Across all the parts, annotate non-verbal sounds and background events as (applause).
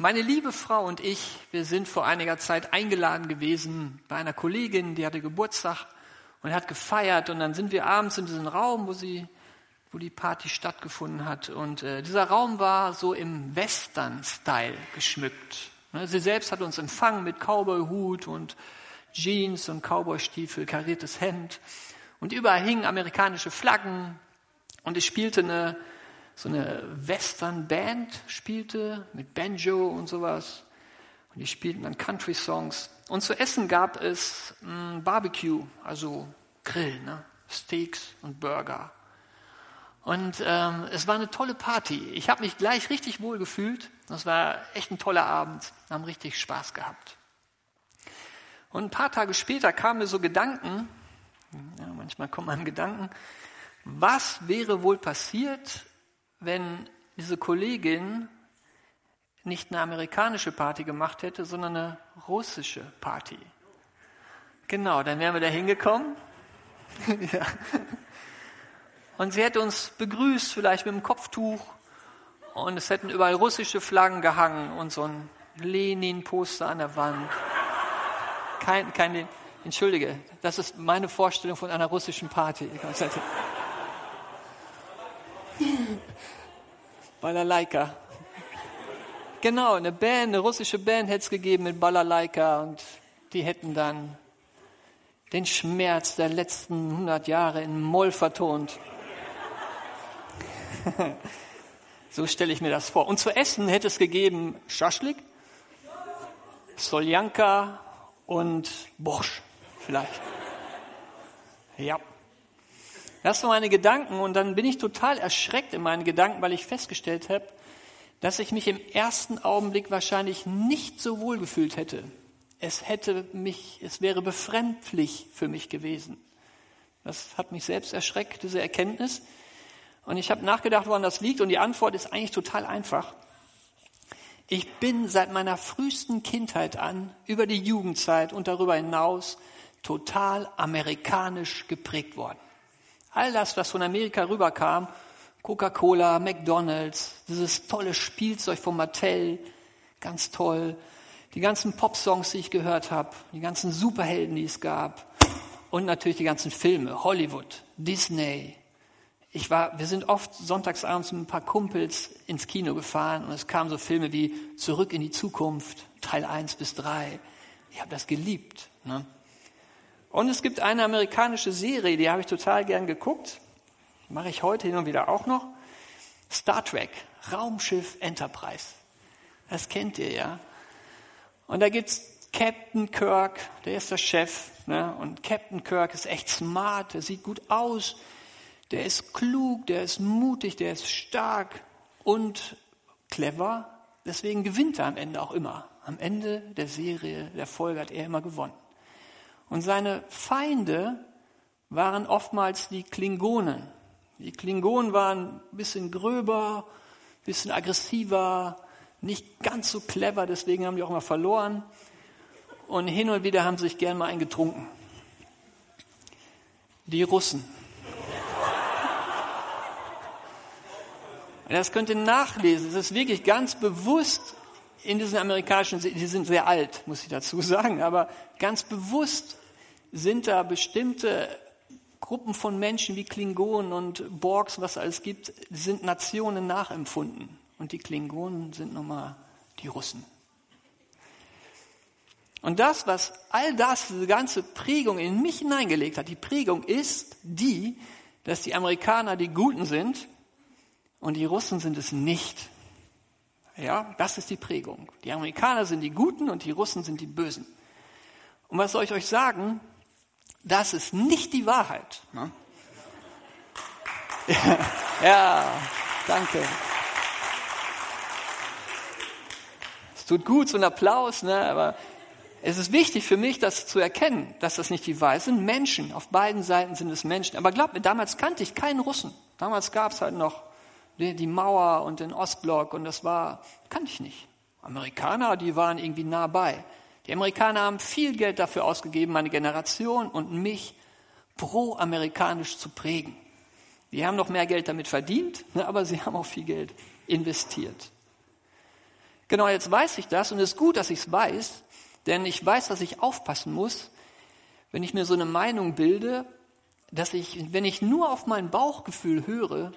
Meine liebe Frau und ich, wir sind vor einiger Zeit eingeladen gewesen bei einer Kollegin, die hatte Geburtstag und hat gefeiert und dann sind wir abends in diesem Raum, wo sie, wo die Party stattgefunden hat und äh, dieser Raum war so im Western-Style geschmückt. Ne, sie selbst hat uns empfangen mit Cowboy-Hut und Jeans und Cowboy-Stiefel, kariertes Hemd und überall hingen amerikanische Flaggen und es spielte eine so eine Western-Band spielte mit Banjo und sowas. Und die spielten dann Country-Songs. Und zu essen gab es mh, Barbecue, also Grill, ne? Steaks und Burger. Und ähm, es war eine tolle Party. Ich habe mich gleich richtig wohl gefühlt. Das war echt ein toller Abend. Wir haben richtig Spaß gehabt. Und ein paar Tage später kamen mir so Gedanken, ja, manchmal kommen einem Gedanken, was wäre wohl passiert, wenn diese Kollegin nicht eine amerikanische Party gemacht hätte, sondern eine russische Party. Genau, dann wären wir da hingekommen. (laughs) ja. Und sie hätte uns begrüßt, vielleicht mit dem Kopftuch. Und es hätten überall russische Flaggen gehangen und so ein Lenin-Poster an der Wand. Kein, kein, entschuldige, das ist meine Vorstellung von einer russischen Party. Balalaika. Genau, eine Band, eine russische Band hätte es gegeben mit Balalaika und die hätten dann den Schmerz der letzten 100 Jahre in Moll vertont. (laughs) so stelle ich mir das vor. Und zu essen hätte es gegeben Schaschlik, Soljanka und Borsch vielleicht. Ja. Das waren meine Gedanken und dann bin ich total erschreckt in meinen Gedanken, weil ich festgestellt habe, dass ich mich im ersten Augenblick wahrscheinlich nicht so wohl gefühlt hätte. Es hätte mich, es wäre befremdlich für mich gewesen. Das hat mich selbst erschreckt, diese Erkenntnis. Und ich habe nachgedacht, woran das liegt und die Antwort ist eigentlich total einfach. Ich bin seit meiner frühesten Kindheit an, über die Jugendzeit und darüber hinaus, total amerikanisch geprägt worden. All das, was von Amerika rüberkam, Coca-Cola, McDonald's, dieses tolle Spielzeug von Mattel, ganz toll, die ganzen Pop-Songs, die ich gehört habe, die ganzen Superhelden, die es gab und natürlich die ganzen Filme, Hollywood, Disney. Ich war, wir sind oft sonntagsabends mit ein paar Kumpels ins Kino gefahren und es kamen so Filme wie Zurück in die Zukunft, Teil 1 bis 3. Ich habe das geliebt. Ne? Und es gibt eine amerikanische Serie, die habe ich total gern geguckt. Mache ich heute hin und wieder auch noch. Star Trek, Raumschiff Enterprise. Das kennt ihr ja. Und da gibt's Captain Kirk, der ist der Chef. Ne? Und Captain Kirk ist echt smart, der sieht gut aus, der ist klug, der ist mutig, der ist stark und clever. Deswegen gewinnt er am Ende auch immer. Am Ende der Serie, der Folge hat er immer gewonnen. Und seine Feinde waren oftmals die Klingonen. Die Klingonen waren ein bisschen gröber, ein bisschen aggressiver, nicht ganz so clever, deswegen haben die auch immer verloren. Und hin und wieder haben sie sich gern mal eingetrunken. Die Russen. Das könnt ihr nachlesen. Es ist wirklich ganz bewusst in diesen amerikanischen, die sind sehr alt, muss ich dazu (laughs) sagen, aber ganz bewusst sind da bestimmte Gruppen von Menschen wie Klingonen und Borgs, was alles gibt, sind Nationen nachempfunden. Und die Klingonen sind nochmal die Russen. Und das, was all das, diese ganze Prägung in mich hineingelegt hat, die Prägung ist die, dass die Amerikaner die Guten sind und die Russen sind es nicht. Ja, das ist die Prägung. Die Amerikaner sind die Guten und die Russen sind die Bösen. Und was soll ich euch sagen? Das ist nicht die Wahrheit. Ne? (laughs) Ja, danke. Es tut gut, so ein Applaus, ne? aber es ist wichtig für mich, das zu erkennen, dass das nicht die Wahrheit sind. Menschen, auf beiden Seiten sind es Menschen. Aber glaubt mir, damals kannte ich keinen Russen. Damals gab es halt noch die Mauer und den Ostblock und das war, kannte ich nicht. Amerikaner, die waren irgendwie nah bei. Die Amerikaner haben viel Geld dafür ausgegeben, meine Generation und mich pro-amerikanisch zu prägen. Die haben noch mehr Geld damit verdient, ne, aber sie haben auch viel Geld investiert. Genau, jetzt weiß ich das und es ist gut, dass ich es weiß, denn ich weiß, dass ich aufpassen muss, wenn ich mir so eine Meinung bilde, dass ich, wenn ich nur auf mein Bauchgefühl höre,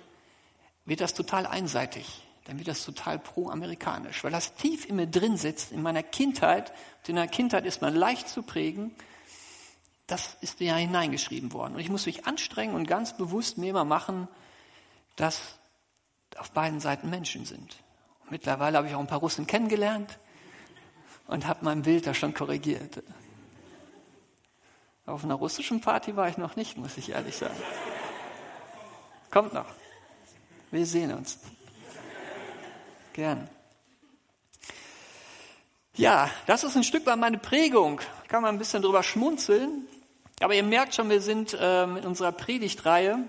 wird das total einseitig. Dann wird das total pro-amerikanisch, weil das tief in mir drin sitzt, in meiner Kindheit. Und in der Kindheit ist man leicht zu prägen. Das ist ja hineingeschrieben worden. Und ich muss mich anstrengen und ganz bewusst mir immer machen, dass auf beiden Seiten Menschen sind. Und mittlerweile habe ich auch ein paar Russen kennengelernt und habe mein Bild da schon korrigiert. Auf einer russischen Party war ich noch nicht, muss ich ehrlich sagen. Kommt noch. Wir sehen uns. Gern. Ja, das ist ein Stück weit meine Prägung. Kann man ein bisschen drüber schmunzeln. Aber ihr merkt schon, wir sind äh, mit unserer Predigtreihe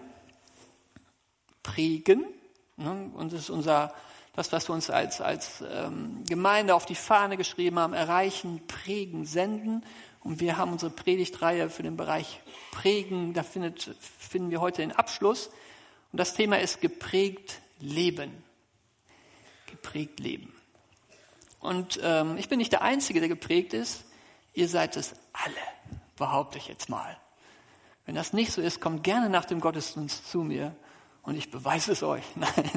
prägen. Ne? Und das ist unser, das, was wir uns als, als ähm, Gemeinde auf die Fahne geschrieben haben, erreichen, prägen, senden. Und wir haben unsere Predigtreihe für den Bereich Prägen, da findet, finden wir heute den Abschluss. Und das Thema ist geprägt Leben. Geprägt Leben. Und ähm, ich bin nicht der Einzige, der geprägt ist. Ihr seid es alle, behaupte ich jetzt mal. Wenn das nicht so ist, kommt gerne nach dem Gottesdienst zu mir und ich beweise es euch. (laughs) Nein,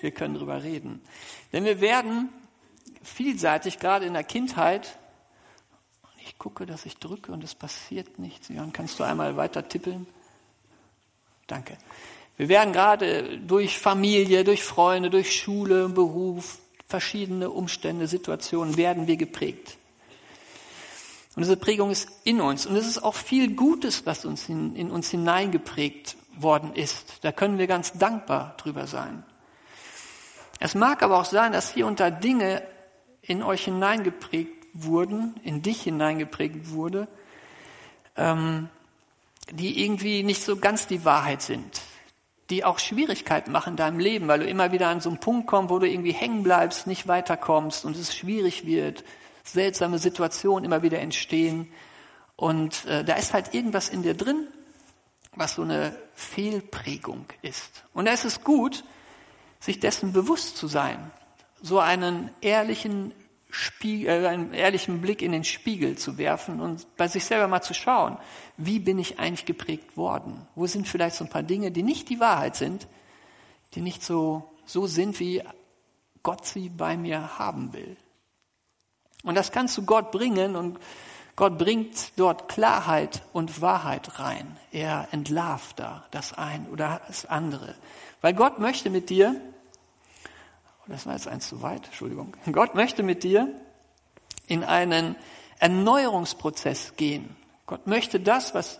wir können drüber reden. Denn wir werden vielseitig, gerade in der Kindheit, ich gucke, dass ich drücke und es passiert nichts. Jan, kannst du einmal weiter tippeln? Danke. Wir werden gerade durch Familie, durch Freunde, durch Schule, Beruf, verschiedene Umstände, Situationen, werden wir geprägt. Und diese Prägung ist in uns. Und es ist auch viel Gutes, was uns in, in uns hineingeprägt worden ist. Da können wir ganz dankbar drüber sein. Es mag aber auch sein, dass hier unter Dinge in euch hineingeprägt wurden, in dich hineingeprägt wurde, ähm, die irgendwie nicht so ganz die Wahrheit sind, die auch Schwierigkeiten machen in deinem Leben, weil du immer wieder an so einen Punkt kommst, wo du irgendwie hängen bleibst, nicht weiterkommst und es schwierig wird, seltsame Situationen immer wieder entstehen und äh, da ist halt irgendwas in dir drin, was so eine Fehlprägung ist. Und da ist es gut, sich dessen bewusst zu sein, so einen ehrlichen Spiegel, äh, einen ehrlichen Blick in den Spiegel zu werfen und bei sich selber mal zu schauen, wie bin ich eigentlich geprägt worden? Wo sind vielleicht so ein paar Dinge, die nicht die Wahrheit sind, die nicht so, so sind, wie Gott sie bei mir haben will? Und das kannst du Gott bringen und Gott bringt dort Klarheit und Wahrheit rein. Er entlarvt da das ein oder das andere. Weil Gott möchte mit dir, das war jetzt eins zu weit, Entschuldigung. (laughs) Gott möchte mit dir in einen Erneuerungsprozess gehen. Gott möchte das, was,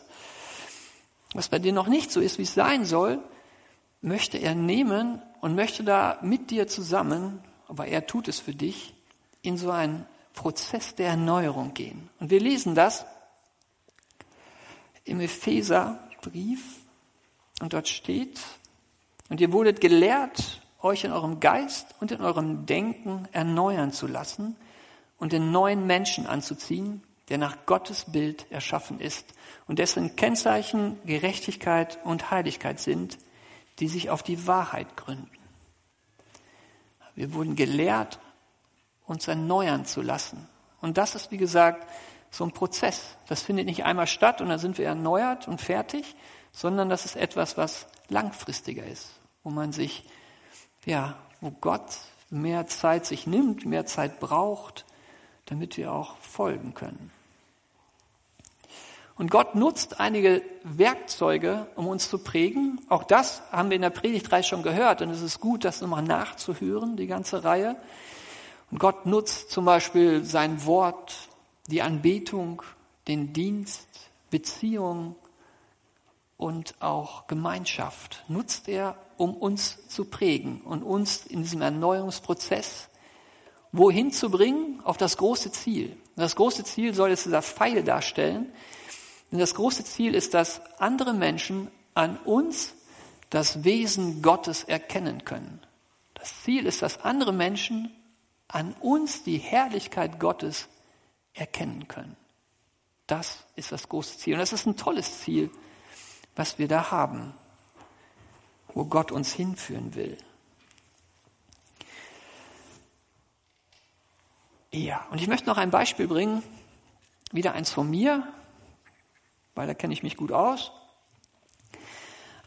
was bei dir noch nicht so ist, wie es sein soll, möchte er nehmen und möchte da mit dir zusammen, aber er tut es für dich, in so einen Prozess der Erneuerung gehen. Und wir lesen das im Epheserbrief und dort steht, und ihr wurdet gelehrt euch in eurem Geist und in eurem Denken erneuern zu lassen und den neuen Menschen anzuziehen, der nach Gottes Bild erschaffen ist und dessen Kennzeichen Gerechtigkeit und Heiligkeit sind, die sich auf die Wahrheit gründen. Wir wurden gelehrt, uns erneuern zu lassen. Und das ist, wie gesagt, so ein Prozess. Das findet nicht einmal statt und dann sind wir erneuert und fertig, sondern das ist etwas, was langfristiger ist, wo man sich ja, wo Gott mehr Zeit sich nimmt, mehr Zeit braucht, damit wir auch folgen können. Und Gott nutzt einige Werkzeuge, um uns zu prägen. Auch das haben wir in der Predigtreihe schon gehört und es ist gut, das nochmal nachzuhören, die ganze Reihe. Und Gott nutzt zum Beispiel sein Wort, die Anbetung, den Dienst, Beziehung und auch Gemeinschaft. Nutzt er, um uns zu prägen und uns in diesem Erneuerungsprozess wohin zu bringen? Auf das große Ziel. Das große Ziel soll jetzt dieser Pfeil darstellen. Denn das große Ziel ist, dass andere Menschen an uns das Wesen Gottes erkennen können. Das Ziel ist, dass andere Menschen an uns die Herrlichkeit Gottes erkennen können. Das ist das große Ziel. Und das ist ein tolles Ziel, was wir da haben wo Gott uns hinführen will. Ja, und ich möchte noch ein Beispiel bringen, wieder eins von mir, weil da kenne ich mich gut aus.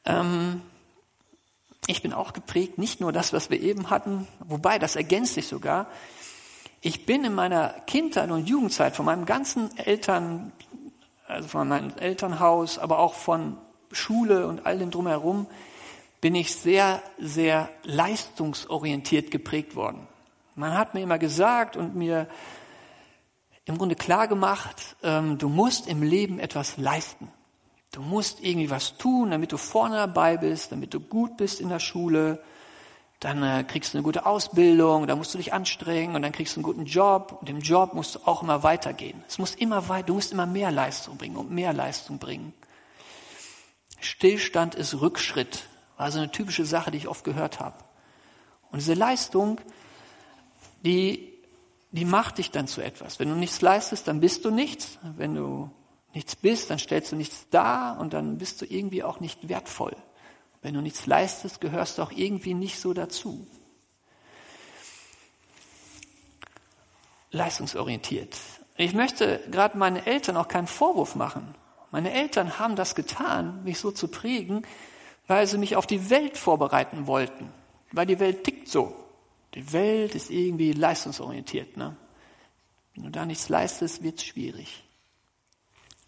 Ähm, ich bin auch geprägt, nicht nur das, was wir eben hatten, wobei das ergänzt sich sogar. Ich bin in meiner Kindheit und Jugendzeit von meinem ganzen Eltern, also von meinem Elternhaus, aber auch von Schule und all dem drumherum, bin ich sehr, sehr leistungsorientiert geprägt worden. Man hat mir immer gesagt und mir im Grunde klar gemacht, ähm, du musst im Leben etwas leisten. Du musst irgendwie was tun, damit du vorne dabei bist, damit du gut bist in der Schule. Dann äh, kriegst du eine gute Ausbildung, dann musst du dich anstrengen und dann kriegst du einen guten Job und im Job musst du auch immer weitergehen. Es muss immer weiter, du musst immer mehr Leistung bringen und mehr Leistung bringen. Stillstand ist Rückschritt, war so eine typische Sache, die ich oft gehört habe. Und diese Leistung, die, die macht dich dann zu etwas. Wenn du nichts leistest, dann bist du nichts. Wenn du nichts bist, dann stellst du nichts dar und dann bist du irgendwie auch nicht wertvoll. Wenn du nichts leistest, gehörst du auch irgendwie nicht so dazu. Leistungsorientiert. Ich möchte gerade meinen Eltern auch keinen Vorwurf machen. Meine Eltern haben das getan, mich so zu prägen, weil sie mich auf die Welt vorbereiten wollten. Weil die Welt tickt so. Die Welt ist irgendwie leistungsorientiert. Ne? Wenn du da nichts leistest, wird es schwierig.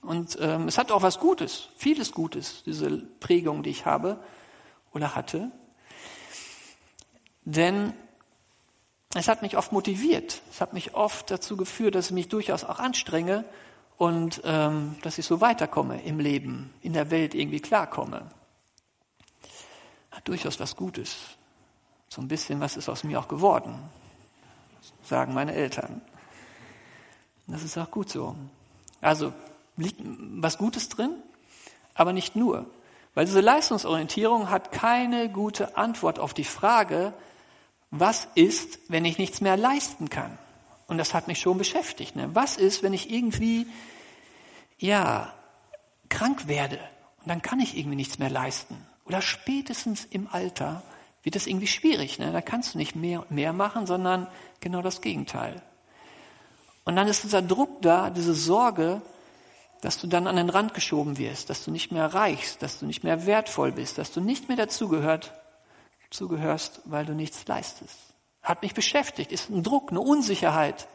Und ähm, es hat auch was Gutes, vieles Gutes, diese Prägung, die ich habe oder hatte. Denn es hat mich oft motiviert. Es hat mich oft dazu geführt, dass ich mich durchaus auch anstrenge und ähm, dass ich so weiterkomme im Leben, in der Welt irgendwie klarkomme. Hat durchaus was Gutes. So ein bisschen was ist aus mir auch geworden, sagen meine Eltern. Das ist auch gut so. Also liegt was Gutes drin, aber nicht nur. Weil diese Leistungsorientierung hat keine gute Antwort auf die Frage, was ist, wenn ich nichts mehr leisten kann? Und das hat mich schon beschäftigt. Ne? Was ist, wenn ich irgendwie, ja, krank werde und dann kann ich irgendwie nichts mehr leisten? Oder spätestens im Alter wird das irgendwie schwierig. Ne? Da kannst du nicht mehr, mehr machen, sondern genau das Gegenteil. Und dann ist dieser Druck da, diese Sorge, dass du dann an den Rand geschoben wirst, dass du nicht mehr reichst, dass du nicht mehr wertvoll bist, dass du nicht mehr dazugehört, zugehörst, weil du nichts leistest. Hat mich beschäftigt, ist ein Druck, eine Unsicherheit,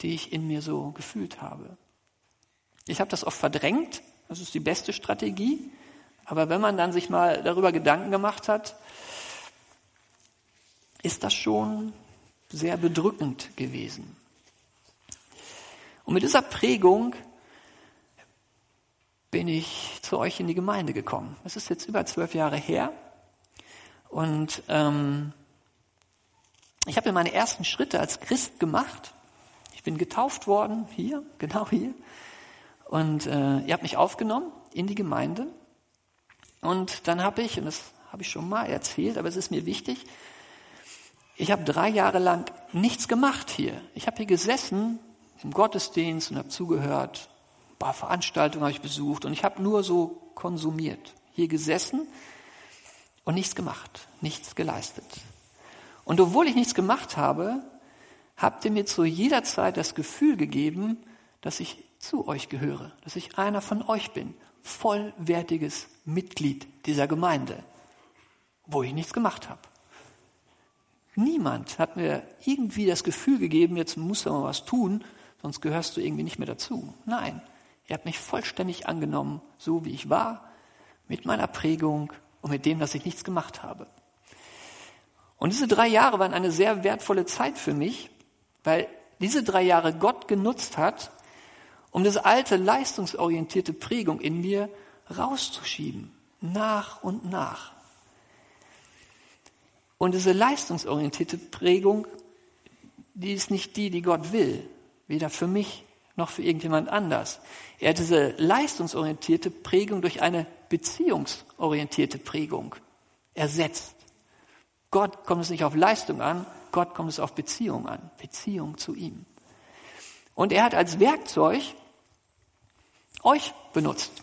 die ich in mir so gefühlt habe. Ich habe das oft verdrängt, das ist die beste Strategie, aber wenn man dann sich mal darüber Gedanken gemacht hat, ist das schon sehr bedrückend gewesen. Und mit dieser Prägung bin ich zu euch in die Gemeinde gekommen. Es ist jetzt über zwölf Jahre her. Und ähm, ich habe meine ersten Schritte als Christ gemacht. Ich bin getauft worden, hier, genau hier. Und äh, ihr habt mich aufgenommen in die Gemeinde. Und dann habe ich, und das habe ich schon mal erzählt, aber es ist mir wichtig, ich habe drei Jahre lang nichts gemacht hier. Ich habe hier gesessen im Gottesdienst und habe zugehört. Ein paar Veranstaltungen habe ich besucht und ich habe nur so konsumiert. Hier gesessen und nichts gemacht, nichts geleistet. Und obwohl ich nichts gemacht habe, habt ihr mir zu jeder Zeit das Gefühl gegeben, dass ich zu euch gehöre, dass ich einer von euch bin, vollwertiges Mitglied dieser Gemeinde, wo ich nichts gemacht habe. Niemand hat mir irgendwie das Gefühl gegeben, jetzt muss er mal was tun, sonst gehörst du irgendwie nicht mehr dazu. Nein, ihr habt mich vollständig angenommen, so wie ich war, mit meiner Prägung und mit dem, dass ich nichts gemacht habe. Und diese drei Jahre waren eine sehr wertvolle Zeit für mich, weil diese drei Jahre Gott genutzt hat, um diese alte leistungsorientierte Prägung in mir rauszuschieben, nach und nach. Und diese leistungsorientierte Prägung, die ist nicht die, die Gott will, weder für mich noch für irgendjemand anders. Er hat diese leistungsorientierte Prägung durch eine beziehungsorientierte Prägung ersetzt. Gott kommt es nicht auf Leistung an, Gott kommt es auf Beziehung an, Beziehung zu ihm. Und er hat als Werkzeug euch benutzt,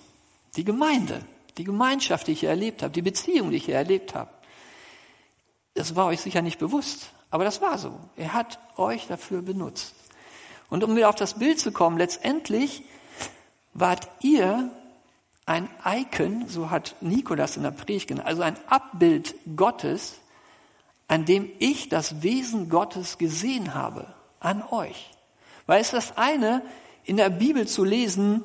die Gemeinde, die Gemeinschaft, die ich hier erlebt habe, die Beziehung, die ich hier erlebt habe. Das war euch sicher nicht bewusst, aber das war so. Er hat euch dafür benutzt. Und um wieder auf das Bild zu kommen, letztendlich wart ihr ein Icon, so hat Nikolas in der Predigt genannt, also ein Abbild Gottes, an dem ich das Wesen Gottes gesehen habe, an euch. Weil es das eine, in der Bibel zu lesen,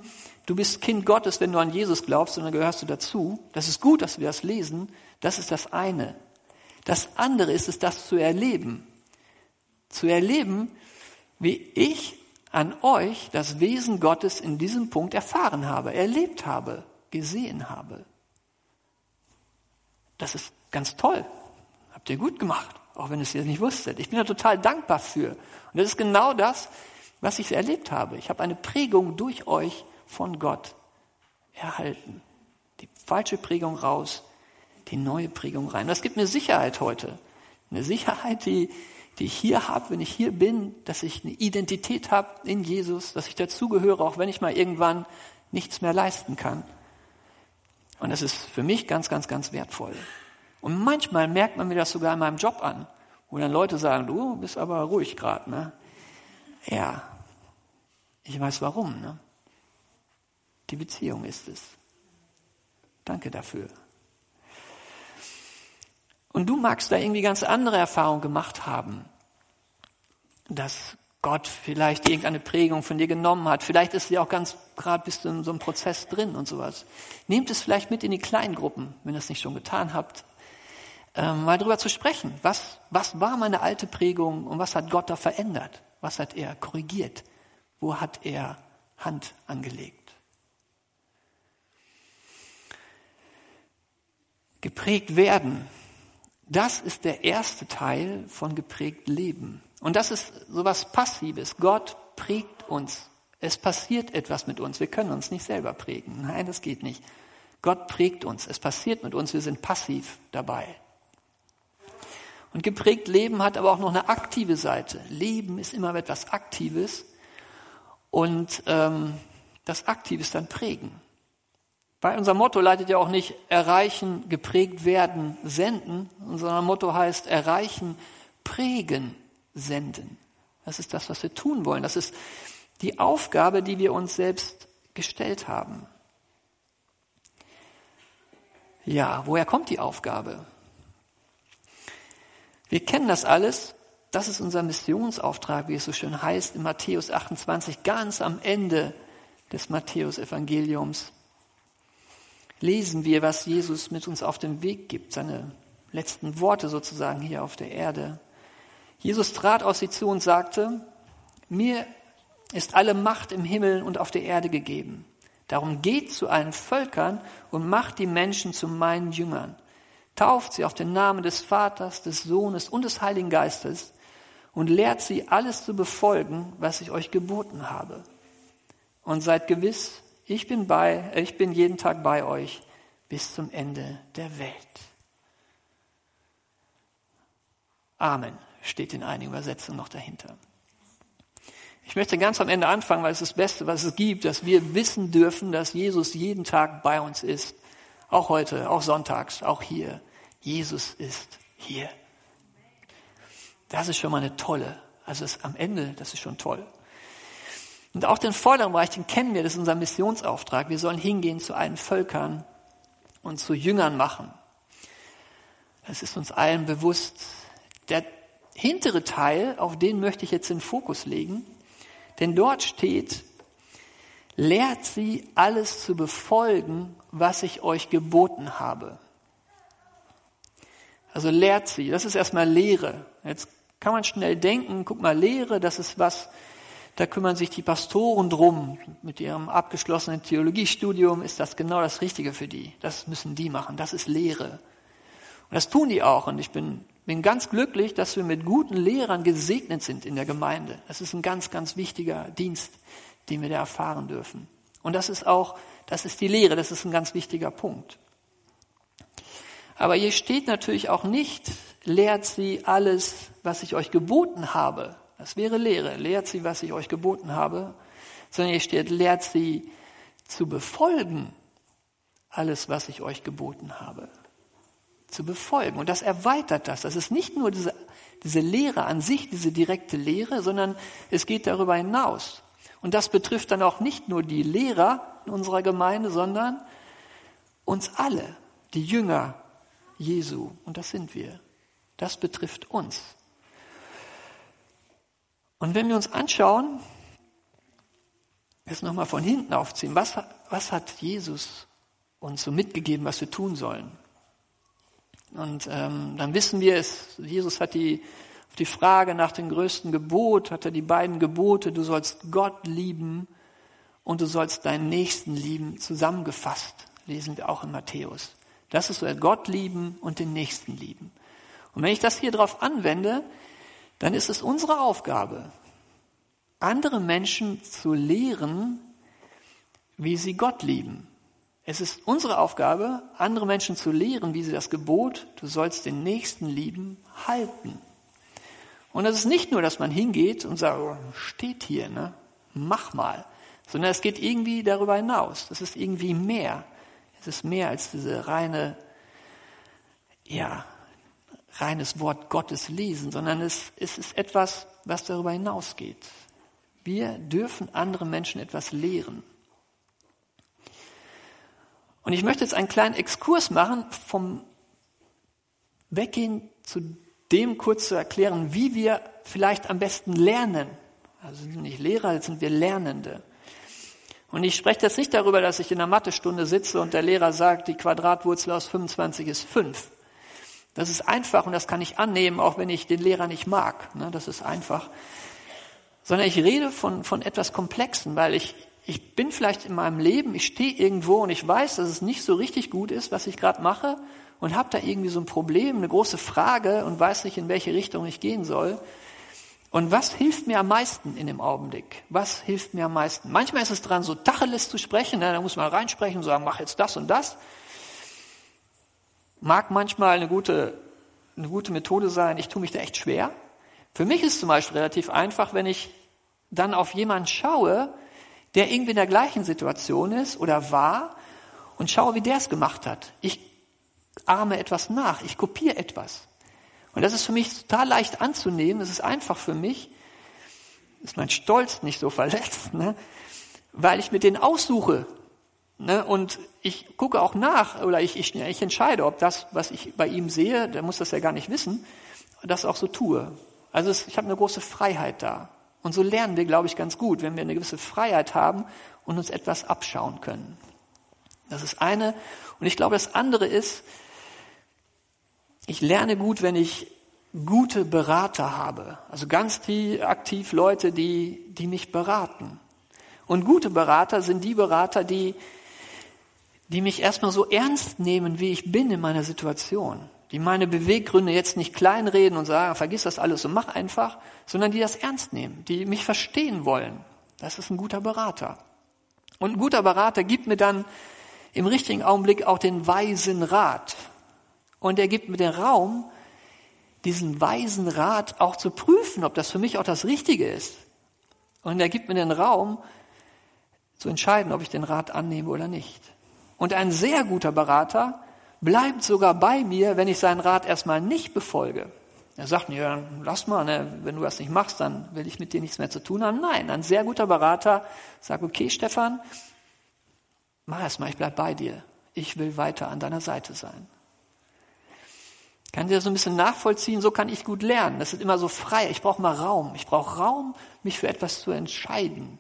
du bist Kind Gottes, wenn du an Jesus glaubst, und dann gehörst du dazu. Das ist gut, dass wir das lesen. Das ist das eine. Das andere ist es, das zu erleben. Zu erleben, wie ich an euch das Wesen Gottes in diesem Punkt erfahren habe, erlebt habe, gesehen habe. Das ist ganz toll. Habt ihr gut gemacht, auch wenn ihr es jetzt nicht wusstet. Ich bin da total dankbar für. Und das ist genau das, was ich erlebt habe. Ich habe eine Prägung durch euch von Gott erhalten. Die falsche Prägung raus, die neue Prägung rein. Das gibt mir Sicherheit heute. Eine Sicherheit, die, die ich hier habe, wenn ich hier bin, dass ich eine Identität habe in Jesus, dass ich dazugehöre, auch wenn ich mal irgendwann nichts mehr leisten kann. Und das ist für mich ganz, ganz, ganz wertvoll. Und manchmal merkt man mir das sogar in meinem Job an, wo dann Leute sagen, du bist aber ruhig gerade. Ne? Ja, ich weiß warum. Ne? Die Beziehung ist es. Danke dafür. Und du magst da irgendwie ganz andere Erfahrungen gemacht haben, dass Gott vielleicht irgendeine Prägung von dir genommen hat. Vielleicht ist sie auch ganz gerade bist du in so einem Prozess drin und sowas. Nehmt es vielleicht mit in die Kleingruppen, wenn ihr es nicht schon getan habt, ähm, mal drüber zu sprechen. Was, was war meine alte Prägung und was hat Gott da verändert? Was hat er korrigiert? Wo hat er Hand angelegt? Geprägt werden das ist der erste Teil von geprägt Leben. Und das ist sowas Passives. Gott prägt uns. Es passiert etwas mit uns. Wir können uns nicht selber prägen. Nein, das geht nicht. Gott prägt uns. Es passiert mit uns. Wir sind passiv dabei. Und geprägt Leben hat aber auch noch eine aktive Seite. Leben ist immer etwas Aktives. Und ähm, das Aktive ist dann Prägen. Bei unser Motto leitet ja auch nicht erreichen, geprägt werden, senden. Unser Motto heißt erreichen, prägen, senden. Das ist das, was wir tun wollen. Das ist die Aufgabe, die wir uns selbst gestellt haben. Ja, woher kommt die Aufgabe? Wir kennen das alles. Das ist unser Missionsauftrag, wie es so schön heißt, in Matthäus 28, ganz am Ende des Matthäus-Evangeliums lesen wir, was Jesus mit uns auf den Weg gibt, seine letzten Worte sozusagen hier auf der Erde. Jesus trat aus sie zu und sagte, mir ist alle Macht im Himmel und auf der Erde gegeben. Darum geht zu allen Völkern und macht die Menschen zu meinen Jüngern. Tauft sie auf den Namen des Vaters, des Sohnes und des Heiligen Geistes und lehrt sie alles zu befolgen, was ich euch geboten habe. Und seid gewiss, ich bin bei, ich bin jeden Tag bei euch bis zum Ende der Welt. Amen steht in einigen Übersetzungen noch dahinter. Ich möchte ganz am Ende anfangen, weil es das Beste, was es gibt, dass wir wissen dürfen, dass Jesus jeden Tag bei uns ist. Auch heute, auch sonntags, auch hier. Jesus ist hier. Das ist schon mal eine tolle, also am Ende, das ist schon toll. Und auch den vorderen Bereich, den kennen wir, das ist unser Missionsauftrag. Wir sollen hingehen zu allen Völkern und zu Jüngern machen. Das ist uns allen bewusst. Der hintere Teil, auf den möchte ich jetzt den Fokus legen, denn dort steht, lehrt sie alles zu befolgen, was ich euch geboten habe. Also lehrt sie, das ist erstmal Lehre. Jetzt kann man schnell denken, guck mal, Lehre, das ist was, da kümmern sich die Pastoren drum. Mit ihrem abgeschlossenen Theologiestudium ist das genau das Richtige für die. Das müssen die machen. Das ist Lehre. Und das tun die auch. Und ich bin, bin ganz glücklich, dass wir mit guten Lehrern gesegnet sind in der Gemeinde. Das ist ein ganz, ganz wichtiger Dienst, den wir da erfahren dürfen. Und das ist auch, das ist die Lehre. Das ist ein ganz wichtiger Punkt. Aber hier steht natürlich auch nicht, lehrt sie alles, was ich euch geboten habe. Das wäre Lehre. Lehrt sie, was ich euch geboten habe. Sondern hier steht, lehrt sie zu befolgen alles, was ich euch geboten habe. Zu befolgen. Und das erweitert das. Das ist nicht nur diese diese Lehre an sich, diese direkte Lehre, sondern es geht darüber hinaus. Und das betrifft dann auch nicht nur die Lehrer in unserer Gemeinde, sondern uns alle, die Jünger Jesu. Und das sind wir. Das betrifft uns. Und wenn wir uns anschauen, jetzt nochmal von hinten aufziehen, was, was hat Jesus uns so mitgegeben, was wir tun sollen? Und ähm, dann wissen wir es, Jesus hat die, auf die Frage nach dem größten Gebot, hat er die beiden Gebote, du sollst Gott lieben und du sollst deinen Nächsten lieben, zusammengefasst, lesen wir auch in Matthäus. Das ist so, Gott lieben und den Nächsten lieben. Und wenn ich das hier drauf anwende, dann ist es unsere Aufgabe, andere Menschen zu lehren, wie sie Gott lieben. Es ist unsere Aufgabe, andere Menschen zu lehren, wie sie das Gebot, du sollst den Nächsten lieben, halten. Und das ist nicht nur, dass man hingeht und sagt, oh, steht hier, ne? mach mal, sondern es geht irgendwie darüber hinaus. Das ist irgendwie mehr. Es ist mehr als diese reine, ja, reines Wort Gottes lesen, sondern es, es ist etwas, was darüber hinausgeht. Wir dürfen andere Menschen etwas lehren. Und ich möchte jetzt einen kleinen Exkurs machen, vom Weggehen zu dem kurz zu erklären, wie wir vielleicht am besten lernen. Also sind nicht Lehrer, jetzt sind wir Lernende. Und ich spreche jetzt nicht darüber, dass ich in einer Mathestunde sitze und der Lehrer sagt, die Quadratwurzel aus 25 ist 5. Das ist einfach und das kann ich annehmen, auch wenn ich den Lehrer nicht mag. Ne, das ist einfach. Sondern ich rede von, von etwas Komplexen, weil ich, ich bin vielleicht in meinem Leben, ich stehe irgendwo und ich weiß, dass es nicht so richtig gut ist, was ich gerade mache und habe da irgendwie so ein Problem, eine große Frage und weiß nicht, in welche Richtung ich gehen soll. Und was hilft mir am meisten in dem Augenblick? Was hilft mir am meisten? Manchmal ist es dran, so Tacheles zu sprechen, ne? da muss man reinsprechen und sagen, mach jetzt das und das. Mag manchmal eine gute, eine gute Methode sein, ich tue mich da echt schwer. Für mich ist es zum Beispiel relativ einfach, wenn ich dann auf jemanden schaue, der irgendwie in der gleichen Situation ist oder war und schaue, wie der es gemacht hat. Ich ahme etwas nach, ich kopiere etwas. Und das ist für mich total leicht anzunehmen, das ist einfach für mich, ist mein Stolz nicht so verletzt, ne? weil ich mit denen aussuche. Ne? Und ich gucke auch nach oder ich, ich, ich entscheide, ob das, was ich bei ihm sehe, der muss das ja gar nicht wissen, das auch so tue. Also es, ich habe eine große Freiheit da. Und so lernen wir, glaube ich, ganz gut, wenn wir eine gewisse Freiheit haben und uns etwas abschauen können. Das ist eine. Und ich glaube, das andere ist, ich lerne gut, wenn ich gute Berater habe. Also ganz die, aktiv Leute, die, die mich beraten. Und gute Berater sind die Berater, die, die mich erstmal so ernst nehmen, wie ich bin in meiner Situation. Die meine Beweggründe jetzt nicht kleinreden und sagen, vergiss das alles und mach einfach, sondern die das ernst nehmen, die mich verstehen wollen. Das ist ein guter Berater. Und ein guter Berater gibt mir dann im richtigen Augenblick auch den weisen Rat. Und er gibt mir den Raum, diesen weisen Rat auch zu prüfen, ob das für mich auch das Richtige ist. Und er gibt mir den Raum, zu entscheiden, ob ich den Rat annehme oder nicht. Und ein sehr guter Berater bleibt sogar bei mir, wenn ich seinen Rat erstmal nicht befolge. Er sagt mir, ja, lass mal, ne, wenn du das nicht machst, dann will ich mit dir nichts mehr zu tun haben. Nein, ein sehr guter Berater sagt, okay, Stefan, mach erst mal, ich bleib bei dir. Ich will weiter an deiner Seite sein. Kann dir so ein bisschen nachvollziehen, so kann ich gut lernen. Das ist immer so frei. Ich brauche mal Raum. Ich brauche Raum, mich für etwas zu entscheiden.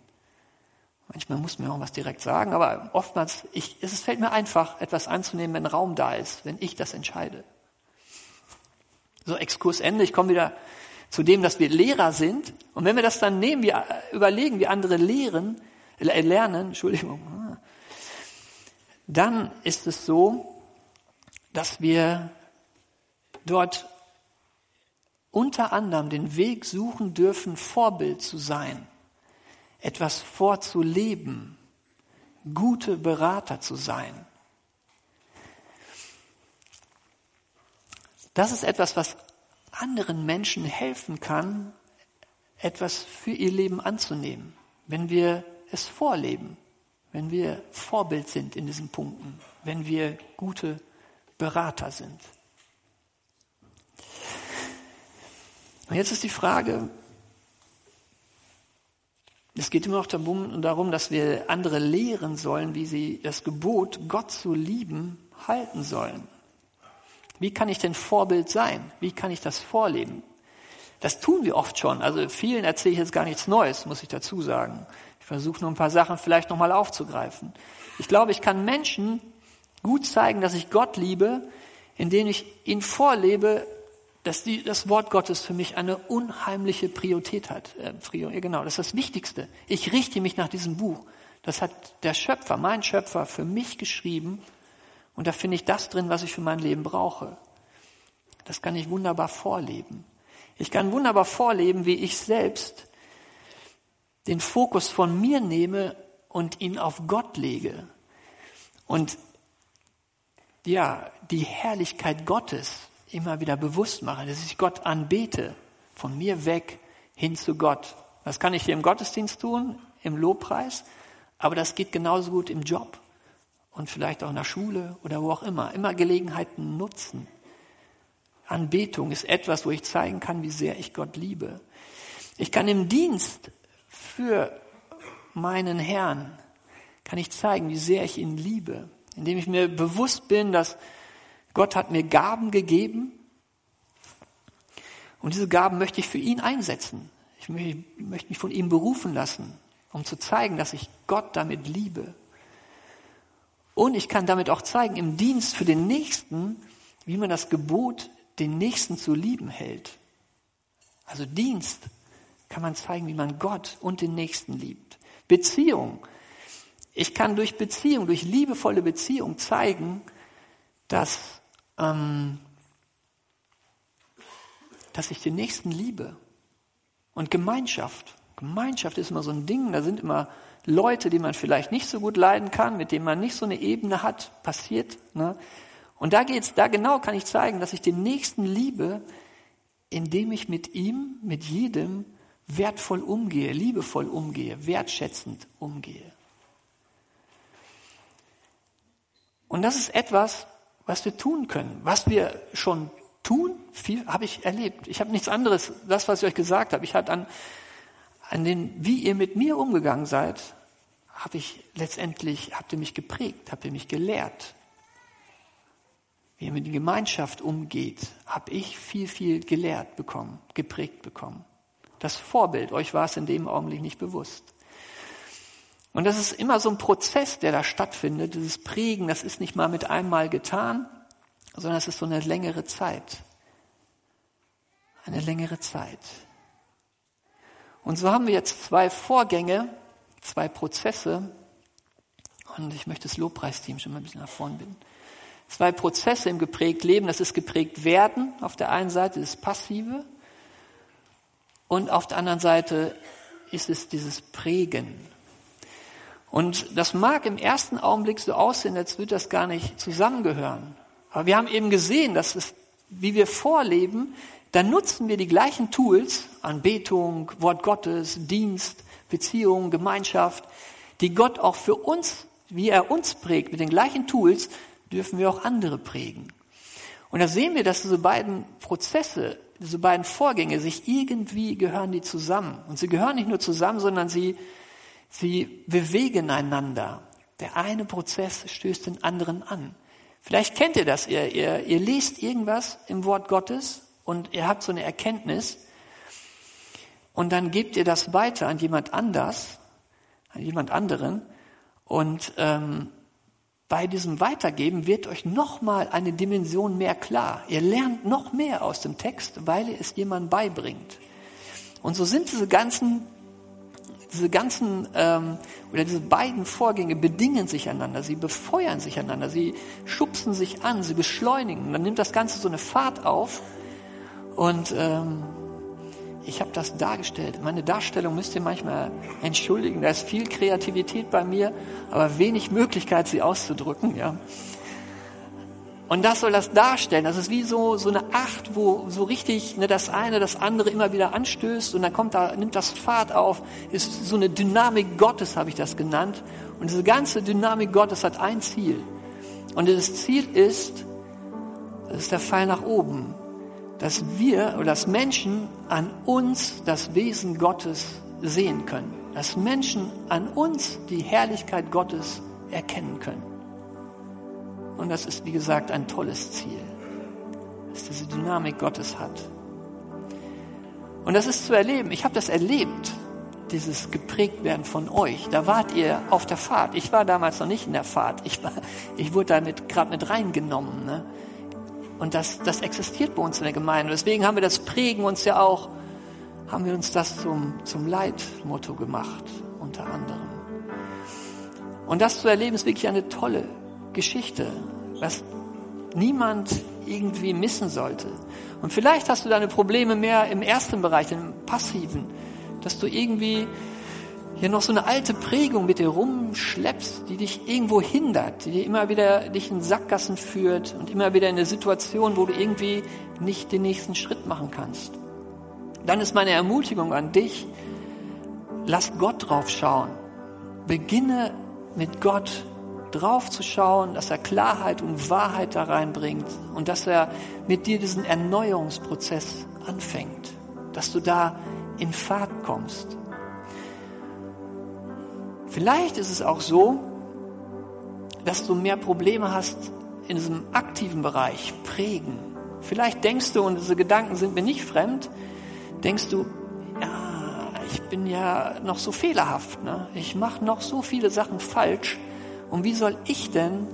Manchmal muss man auch was direkt sagen, aber oftmals, ich, es fällt mir einfach, etwas anzunehmen, wenn Raum da ist, wenn ich das entscheide. So, Exkurs Ende. Ich komme wieder zu dem, dass wir Lehrer sind. Und wenn wir das dann nehmen, wir überlegen, wie andere lehren, äh, lernen, Entschuldigung, dann ist es so, dass wir dort unter anderem den Weg suchen dürfen, Vorbild zu sein, etwas vorzuleben, gute Berater zu sein. Das ist etwas, was anderen Menschen helfen kann, etwas für ihr Leben anzunehmen, wenn wir es vorleben, wenn wir Vorbild sind in diesen Punkten, wenn wir gute Berater sind. Und jetzt ist die Frage, es geht immer noch darum, dass wir andere lehren sollen, wie sie das Gebot, Gott zu lieben, halten sollen. Wie kann ich denn Vorbild sein? Wie kann ich das vorleben? Das tun wir oft schon. Also vielen erzähle ich jetzt gar nichts Neues, muss ich dazu sagen. Ich versuche nur ein paar Sachen vielleicht nochmal aufzugreifen. Ich glaube, ich kann Menschen gut zeigen, dass ich Gott liebe, indem ich ihnen vorlebe, dass die, das Wort Gottes für mich eine unheimliche Priorität hat. Äh, genau, das ist das Wichtigste. Ich richte mich nach diesem Buch. Das hat der Schöpfer, mein Schöpfer, für mich geschrieben. Und da finde ich das drin, was ich für mein Leben brauche. Das kann ich wunderbar vorleben. Ich kann wunderbar vorleben, wie ich selbst den Fokus von mir nehme und ihn auf Gott lege. Und ja, die Herrlichkeit Gottes immer wieder bewusst mache, dass ich Gott anbete, von mir weg hin zu Gott. Das kann ich hier im Gottesdienst tun, im Lobpreis, aber das geht genauso gut im Job und vielleicht auch in der Schule oder wo auch immer. Immer Gelegenheiten nutzen. Anbetung ist etwas, wo ich zeigen kann, wie sehr ich Gott liebe. Ich kann im Dienst für meinen Herrn, kann ich zeigen, wie sehr ich ihn liebe, indem ich mir bewusst bin, dass Gott hat mir Gaben gegeben und diese Gaben möchte ich für ihn einsetzen. Ich möchte mich von ihm berufen lassen, um zu zeigen, dass ich Gott damit liebe. Und ich kann damit auch zeigen, im Dienst für den Nächsten, wie man das Gebot den Nächsten zu lieben hält. Also Dienst kann man zeigen, wie man Gott und den Nächsten liebt. Beziehung. Ich kann durch Beziehung, durch liebevolle Beziehung zeigen, dass, ähm, dass ich den Nächsten liebe. Und Gemeinschaft. Gemeinschaft ist immer so ein Ding, da sind immer Leute, die man vielleicht nicht so gut leiden kann, mit denen man nicht so eine Ebene hat, passiert. Ne? Und da geht's, da genau kann ich zeigen, dass ich den Nächsten liebe, indem ich mit ihm, mit jedem wertvoll umgehe, liebevoll umgehe, wertschätzend umgehe. Und das ist etwas, was wir tun können, was wir schon tun, viel habe ich erlebt. Ich habe nichts anderes, das, was ich euch gesagt habe. Ich habe an, an den, wie ihr mit mir umgegangen seid, habe ich letztendlich, habt ihr mich geprägt, habt ihr mich gelehrt, wie er mit der Gemeinschaft umgeht, habe ich viel, viel gelehrt bekommen, geprägt bekommen. Das Vorbild, euch war es in dem Augenblick nicht bewusst. Und das ist immer so ein Prozess, der da stattfindet, dieses Prägen, das ist nicht mal mit einmal getan, sondern es ist so eine längere Zeit. Eine längere Zeit. Und so haben wir jetzt zwei Vorgänge, zwei Prozesse. Und ich möchte das Lobpreisteam schon mal ein bisschen nach vorn binden zwei Prozesse im geprägt Leben. Das ist geprägt werden auf der einen Seite, das Passive. Und auf der anderen Seite ist es dieses Prägen. Und das mag im ersten Augenblick so aussehen, als würde das gar nicht zusammengehören. Aber wir haben eben gesehen, dass es, wie wir vorleben, dann nutzen wir die gleichen Tools, Anbetung, Wort Gottes, Dienst, Beziehung, Gemeinschaft, die Gott auch für uns, wie er uns prägt, mit den gleichen Tools, dürfen wir auch andere prägen. Und da sehen wir, dass diese beiden Prozesse, diese beiden Vorgänge sich irgendwie gehören die zusammen. Und sie gehören nicht nur zusammen, sondern sie, sie bewegen einander. Der eine Prozess stößt den anderen an. Vielleicht kennt ihr das. Ihr, ihr, ihr lest irgendwas im Wort Gottes und ihr habt so eine Erkenntnis und dann gebt ihr das weiter an jemand anders, an jemand anderen und ähm, bei diesem Weitergeben wird euch nochmal eine Dimension mehr klar. Ihr lernt noch mehr aus dem Text, weil ihr es jemandem beibringt. Und so sind diese ganzen, diese ganzen ähm, oder diese beiden Vorgänge bedingen sich einander, sie befeuern sich einander, sie schubsen sich an, sie beschleunigen. Dann nimmt das Ganze so eine Fahrt auf und ähm, ich habe das dargestellt. Meine Darstellung müsst ihr manchmal entschuldigen. Da ist viel Kreativität bei mir, aber wenig Möglichkeit, sie auszudrücken. Ja. Und das soll das darstellen. Das ist wie so, so eine Acht, wo so richtig ne, das eine das andere immer wieder anstößt und dann kommt da, nimmt das Fahrt auf. Ist so eine Dynamik Gottes, habe ich das genannt. Und diese ganze Dynamik Gottes hat ein Ziel. Und das Ziel ist, das ist der Fall nach oben dass wir oder dass Menschen an uns das Wesen Gottes sehen können. Dass Menschen an uns die Herrlichkeit Gottes erkennen können. Und das ist, wie gesagt, ein tolles Ziel, dass diese Dynamik Gottes hat. Und das ist zu erleben. Ich habe das erlebt, dieses geprägt werden von euch. Da wart ihr auf der Fahrt. Ich war damals noch nicht in der Fahrt. Ich, war, ich wurde da gerade mit reingenommen. Ne? Und das, das existiert bei uns in der Gemeinde. deswegen haben wir das Prägen uns ja auch, haben wir uns das zum, zum Leitmotto gemacht, unter anderem. Und das zu erleben ist wirklich eine tolle Geschichte, was niemand irgendwie missen sollte. Und vielleicht hast du deine Probleme mehr im ersten Bereich, im passiven, dass du irgendwie hier noch so eine alte Prägung mit dir rumschleppst, die dich irgendwo hindert, die dir immer wieder dich in Sackgassen führt und immer wieder in eine Situation, wo du irgendwie nicht den nächsten Schritt machen kannst. Dann ist meine Ermutigung an dich, lass Gott drauf schauen. Beginne mit Gott drauf zu schauen, dass er Klarheit und Wahrheit da reinbringt und dass er mit dir diesen Erneuerungsprozess anfängt, dass du da in Fahrt kommst. Vielleicht ist es auch so, dass du mehr Probleme hast in diesem aktiven Bereich, prägen. Vielleicht denkst du, und diese Gedanken sind mir nicht fremd, denkst du, ja, ich bin ja noch so fehlerhaft, ne? ich mache noch so viele Sachen falsch. Und wie soll ich denn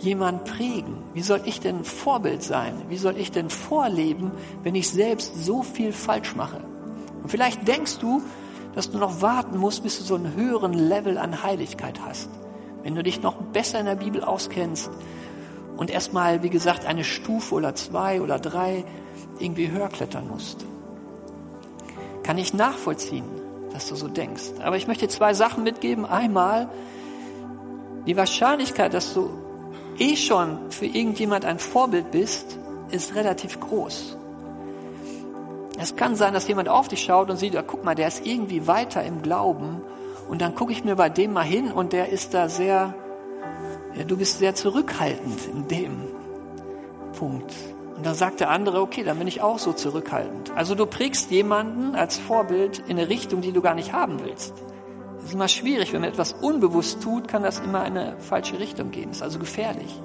jemand prägen? Wie soll ich denn Vorbild sein? Wie soll ich denn vorleben, wenn ich selbst so viel falsch mache? Und vielleicht denkst du, dass du noch warten musst, bis du so einen höheren Level an Heiligkeit hast. Wenn du dich noch besser in der Bibel auskennst und erstmal, wie gesagt, eine Stufe oder zwei oder drei irgendwie höher klettern musst. Kann ich nachvollziehen, dass du so denkst. Aber ich möchte zwei Sachen mitgeben. Einmal, die Wahrscheinlichkeit, dass du eh schon für irgendjemand ein Vorbild bist, ist relativ groß. Es kann sein, dass jemand auf dich schaut und sieht, ja, guck mal, der ist irgendwie weiter im Glauben. Und dann gucke ich mir bei dem mal hin und der ist da sehr, ja, du bist sehr zurückhaltend in dem Punkt. Und dann sagt der andere, okay, dann bin ich auch so zurückhaltend. Also du prägst jemanden als Vorbild in eine Richtung, die du gar nicht haben willst. Das ist immer schwierig, wenn man etwas unbewusst tut, kann das immer in eine falsche Richtung gehen. Das ist also gefährlich.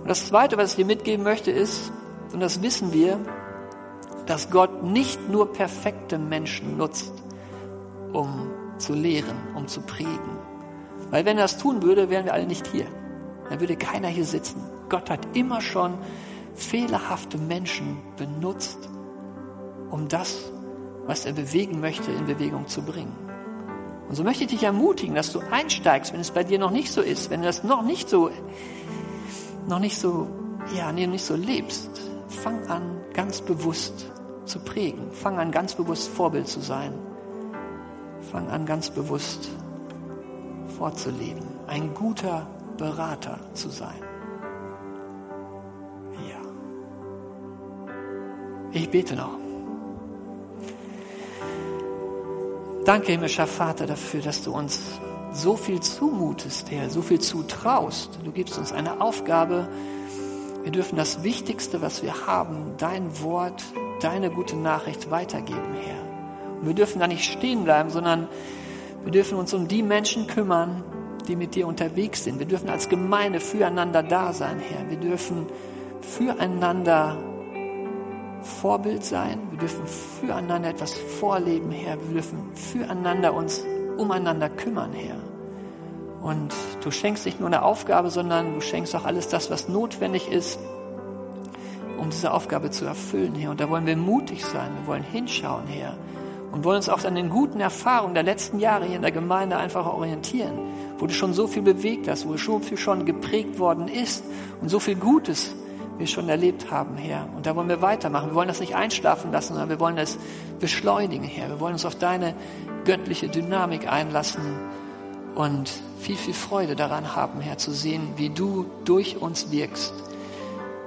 Und das Zweite, was ich dir mitgeben möchte, ist, und das wissen wir, dass Gott nicht nur perfekte Menschen nutzt, um zu lehren, um zu prägen. Weil wenn er das tun würde, wären wir alle nicht hier. Dann würde keiner hier sitzen. Gott hat immer schon fehlerhafte Menschen benutzt, um das, was er bewegen möchte, in Bewegung zu bringen. Und so möchte ich dich ermutigen, dass du einsteigst, wenn es bei dir noch nicht so ist, wenn du das noch nicht so, noch nicht so, ja, nee, nicht so lebst. Fang an, ganz bewusst zu prägen. Fang an, ganz bewusst Vorbild zu sein. Fang an, ganz bewusst vorzuleben. Ein guter Berater zu sein. Ja. Ich bete noch. Danke, himmlischer Vater, dafür, dass du uns so viel zumutest, Herr, so viel zutraust. Du gibst uns eine Aufgabe. Wir dürfen das Wichtigste, was wir haben, dein Wort, deine gute Nachricht weitergeben, Herr. Und wir dürfen da nicht stehen bleiben, sondern wir dürfen uns um die Menschen kümmern, die mit dir unterwegs sind. Wir dürfen als Gemeinde füreinander da sein, Herr. Wir dürfen füreinander Vorbild sein. Wir dürfen füreinander etwas vorleben, Herr. Wir dürfen füreinander uns umeinander kümmern, Herr. Und du schenkst nicht nur eine Aufgabe, sondern du schenkst auch alles das, was notwendig ist, um diese Aufgabe zu erfüllen, Herr. Und da wollen wir mutig sein, wir wollen hinschauen, Herr. Und wollen uns auch an den guten Erfahrungen der letzten Jahre hier in der Gemeinde einfach orientieren, wo du schon so viel bewegt hast, wo so viel schon geprägt worden ist und so viel Gutes wir schon erlebt haben, Herr. Und da wollen wir weitermachen. Wir wollen das nicht einschlafen lassen, sondern wir wollen es beschleunigen, Herr. Wir wollen uns auf deine göttliche Dynamik einlassen und viel, viel Freude daran haben, Herr, zu sehen, wie du durch uns wirkst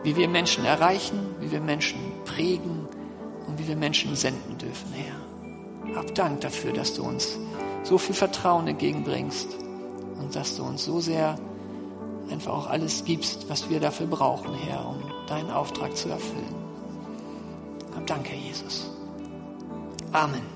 wie wir Menschen erreichen, wie wir Menschen prägen und wie wir Menschen senden dürfen, Herr. Hab Dank dafür, dass du uns so viel Vertrauen entgegenbringst und dass du uns so sehr einfach auch alles gibst, was wir dafür brauchen, Herr, um deinen Auftrag zu erfüllen. Danke, Jesus. Amen.